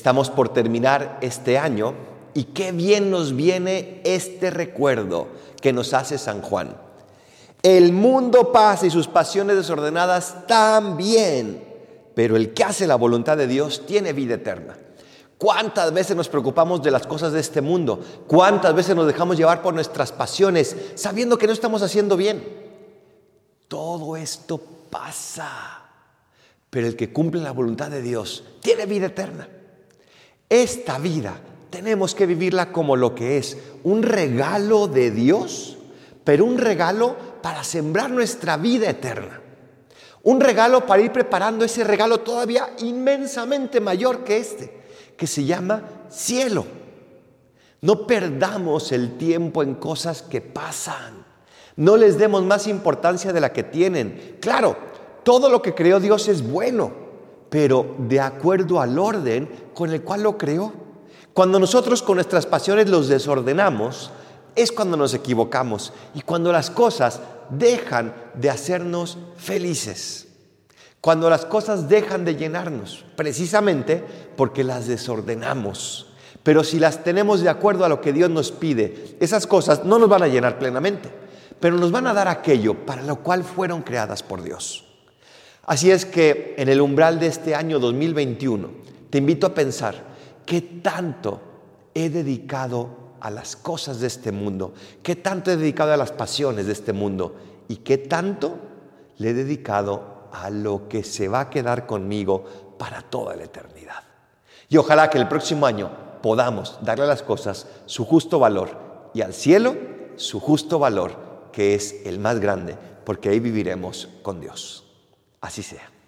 Estamos por terminar este año y qué bien nos viene este recuerdo que nos hace San Juan. El mundo pasa y sus pasiones desordenadas también, pero el que hace la voluntad de Dios tiene vida eterna. ¿Cuántas veces nos preocupamos de las cosas de este mundo? ¿Cuántas veces nos dejamos llevar por nuestras pasiones sabiendo que no estamos haciendo bien? Todo esto pasa, pero el que cumple la voluntad de Dios tiene vida eterna. Esta vida tenemos que vivirla como lo que es, un regalo de Dios, pero un regalo para sembrar nuestra vida eterna. Un regalo para ir preparando ese regalo todavía inmensamente mayor que este, que se llama cielo. No perdamos el tiempo en cosas que pasan. No les demos más importancia de la que tienen. Claro, todo lo que creó Dios es bueno, pero de acuerdo al orden con el cual lo creó. Cuando nosotros con nuestras pasiones los desordenamos, es cuando nos equivocamos y cuando las cosas dejan de hacernos felices. Cuando las cosas dejan de llenarnos, precisamente porque las desordenamos. Pero si las tenemos de acuerdo a lo que Dios nos pide, esas cosas no nos van a llenar plenamente, pero nos van a dar aquello para lo cual fueron creadas por Dios. Así es que en el umbral de este año 2021, te invito a pensar qué tanto he dedicado a las cosas de este mundo, qué tanto he dedicado a las pasiones de este mundo y qué tanto le he dedicado a lo que se va a quedar conmigo para toda la eternidad. Y ojalá que el próximo año podamos darle a las cosas su justo valor y al cielo su justo valor, que es el más grande, porque ahí viviremos con Dios. Así sea.